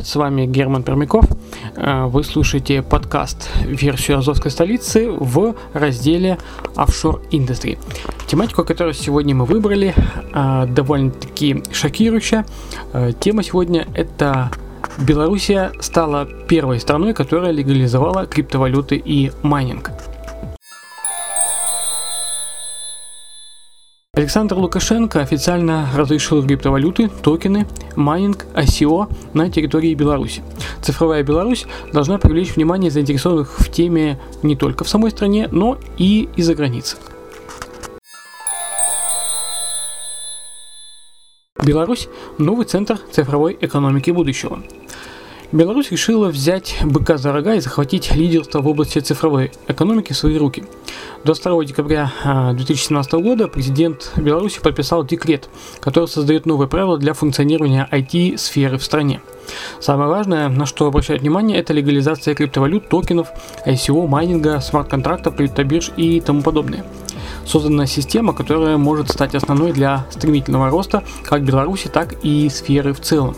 Привет, с вами Герман Пермяков. Э, Вы слушаете подкаст «Версию Азовской столицы» в разделе Offshore Industry. Тематику, которую сегодня мы выбрали, э, довольно-таки шокирующая. Э, Тема сегодня – это Белоруссия стала первой страной, которая легализовала криптовалюты и майнинг. Александр Лукашенко официально разрешил криптовалюты, токены, майнинг, ICO на территории Беларуси. Цифровая Беларусь должна привлечь внимание заинтересованных в теме не только в самой стране, но и из-за границы. Беларусь – новый центр цифровой экономики будущего. Беларусь решила взять быка за рога и захватить лидерство в области цифровой экономики в свои руки. 22 декабря а, 2017 года президент Беларуси подписал декрет, который создает новые правила для функционирования IT-сферы в стране. Самое важное, на что обращают внимание, это легализация криптовалют, токенов, ICO, майнинга, смарт-контрактов, криптобирж и тому подобное. Создана система, которая может стать основной для стремительного роста как Беларуси, так и сферы в целом.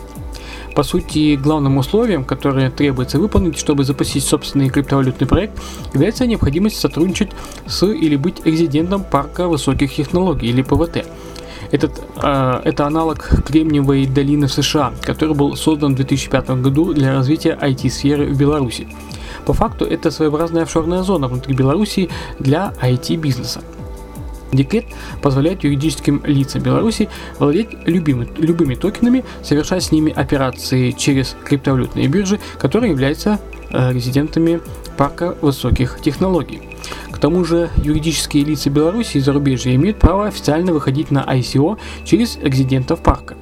По сути, главным условием, которое требуется выполнить, чтобы запустить собственный криптовалютный проект, является необходимость сотрудничать с или быть резидентом парка высоких технологий или ПВТ. Этот, э, это аналог Кремниевой долины в США, который был создан в 2005 году для развития IT-сферы в Беларуси. По факту это своеобразная офшорная зона внутри Беларуси для IT-бизнеса. Декрет позволяет юридическим лицам Беларуси владеть любимы, любыми токенами, совершать с ними операции через криптовалютные биржи, которые являются э, резидентами парка высоких технологий. К тому же юридические лица Беларуси и зарубежья имеют право официально выходить на ICO через резидентов парка.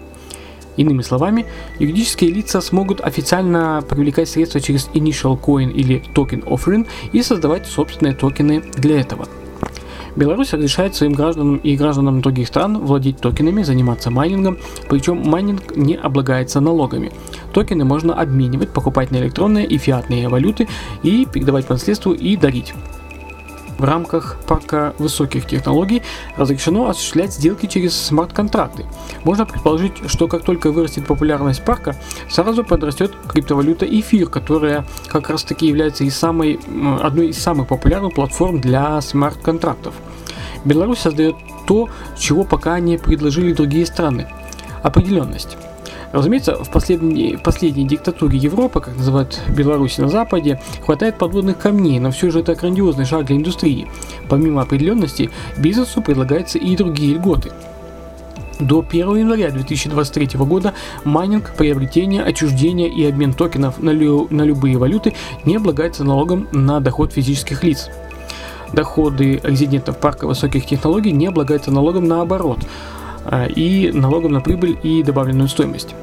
Иными словами, юридические лица смогут официально привлекать средства через Initial Coin или Token Offering и создавать собственные токены для этого – Беларусь разрешает своим гражданам и гражданам других стран владеть токенами, заниматься майнингом, причем майнинг не облагается налогами. Токены можно обменивать, покупать на электронные и фиатные валюты и передавать по наследству и дарить. В рамках парка высоких технологий разрешено осуществлять сделки через смарт-контракты. Можно предположить, что как только вырастет популярность парка, сразу подрастет криптовалюта эфир, которая как раз таки является и самой, одной из самых популярных платформ для смарт-контрактов. Беларусь создает то, чего пока не предложили другие страны – определенность. Разумеется, в последней, последней диктатуре Европы, как называют Беларусь на Западе, хватает подводных камней, но все же это грандиозный шаг для индустрии. Помимо определенности, бизнесу предлагаются и другие льготы. До 1 января 2023 года майнинг, приобретение, отчуждение и обмен токенов на, лю- на любые валюты не облагается налогом на доход физических лиц. Доходы резидентов парка высоких технологий не облагаются налогом на оборот а, и налогом на прибыль и добавленную стоимость.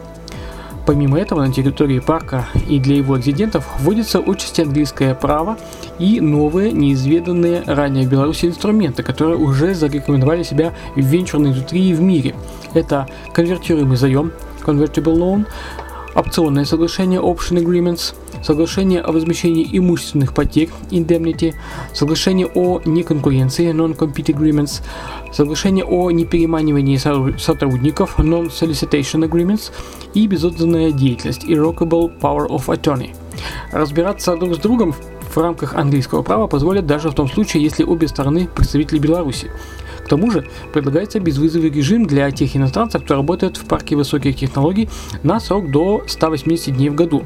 Помимо этого, на территории парка и для его резидентов вводится отчасти английское право и новые, неизведанные ранее в Беларуси инструменты, которые уже зарекомендовали себя в венчурной индустрии в мире. Это конвертируемый заем, convertible loan, опционное соглашение Option Agreements, соглашение о возмещении имущественных потерь Indemnity, соглашение о неконкуренции Non-Compete Agreements, соглашение о непереманивании сотрудников Non-Solicitation Agreements и безотданная деятельность Irrevocable Power of Attorney. Разбираться друг с другом в рамках английского права позволят даже в том случае, если обе стороны представители Беларуси. К тому же предлагается безвизовый режим для тех иностранцев, кто работает в парке высоких технологий на срок до 180 дней в году.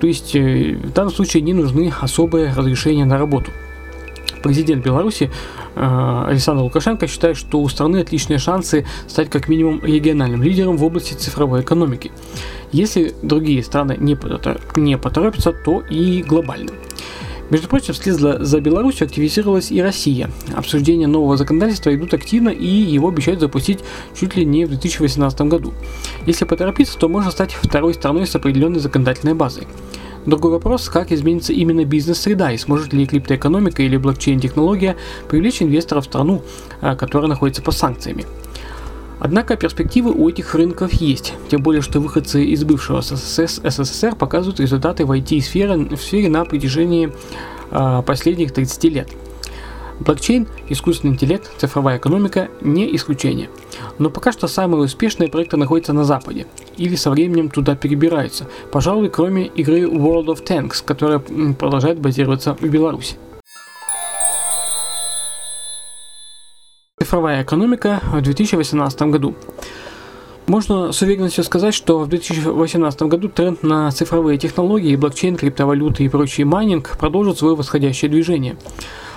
То есть э, в данном случае не нужны особые разрешения на работу. Президент Беларуси э, Александр Лукашенко считает, что у страны отличные шансы стать как минимум региональным лидером в области цифровой экономики. Если другие страны не, не поторопятся, то и глобальным. Между прочим, вслед за, Беларусью активизировалась и Россия. Обсуждения нового законодательства идут активно и его обещают запустить чуть ли не в 2018 году. Если поторопиться, то можно стать второй страной с определенной законодательной базой. Другой вопрос, как изменится именно бизнес-среда и сможет ли криптоэкономика или блокчейн-технология привлечь инвесторов в страну, а, которая находится под санкциями. Однако перспективы у этих рынков есть, тем более что выходцы из бывшего СССР, показывают результаты в IT-сфере в сфере на протяжении э, последних 30 лет. Блокчейн, искусственный интеллект, цифровая экономика не исключение. Но пока что самые успешные проекты находятся на Западе или со временем туда перебираются, пожалуй, кроме игры World of Tanks, которая продолжает базироваться в Беларуси. Цифровая экономика в 2018 году. Можно с уверенностью сказать, что в 2018 году тренд на цифровые технологии, блокчейн, криптовалюты и прочий майнинг продолжит свое восходящее движение.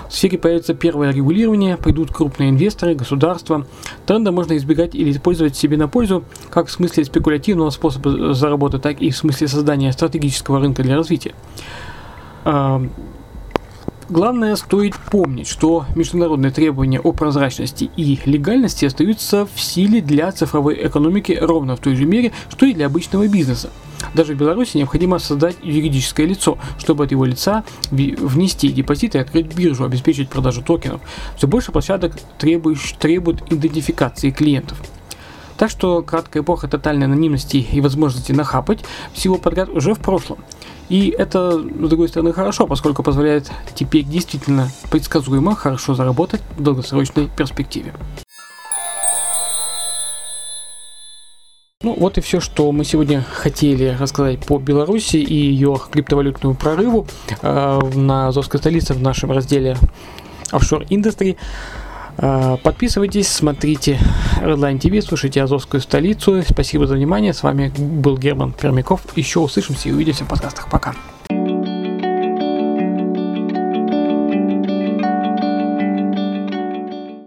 В сфере появится первое регулирование, пойдут крупные инвесторы, государства. Тренды можно избегать или использовать себе на пользу, как в смысле спекулятивного способа заработать, так и в смысле создания стратегического рынка для развития. Главное, стоит помнить, что международные требования о прозрачности и легальности остаются в силе для цифровой экономики ровно в той же мере, что и для обычного бизнеса. Даже в Беларуси необходимо создать юридическое лицо, чтобы от его лица внести депозиты и открыть биржу, обеспечить продажу токенов. Все больше площадок требует, требуют идентификации клиентов. Так что краткая эпоха тотальной анонимности и возможности нахапать всего подряд уже в прошлом. И это, с другой стороны, хорошо, поскольку позволяет теперь действительно предсказуемо хорошо заработать в долгосрочной перспективе. Ну вот и все, что мы сегодня хотели рассказать по Беларуси и ее криптовалютному прорыву э, на Азовской столице в нашем разделе Offshore Industry. Подписывайтесь, смотрите Redline TV, слушайте Азовскую столицу. Спасибо за внимание. С вами был Герман Пермяков. Еще услышимся и увидимся в подкастах. Пока.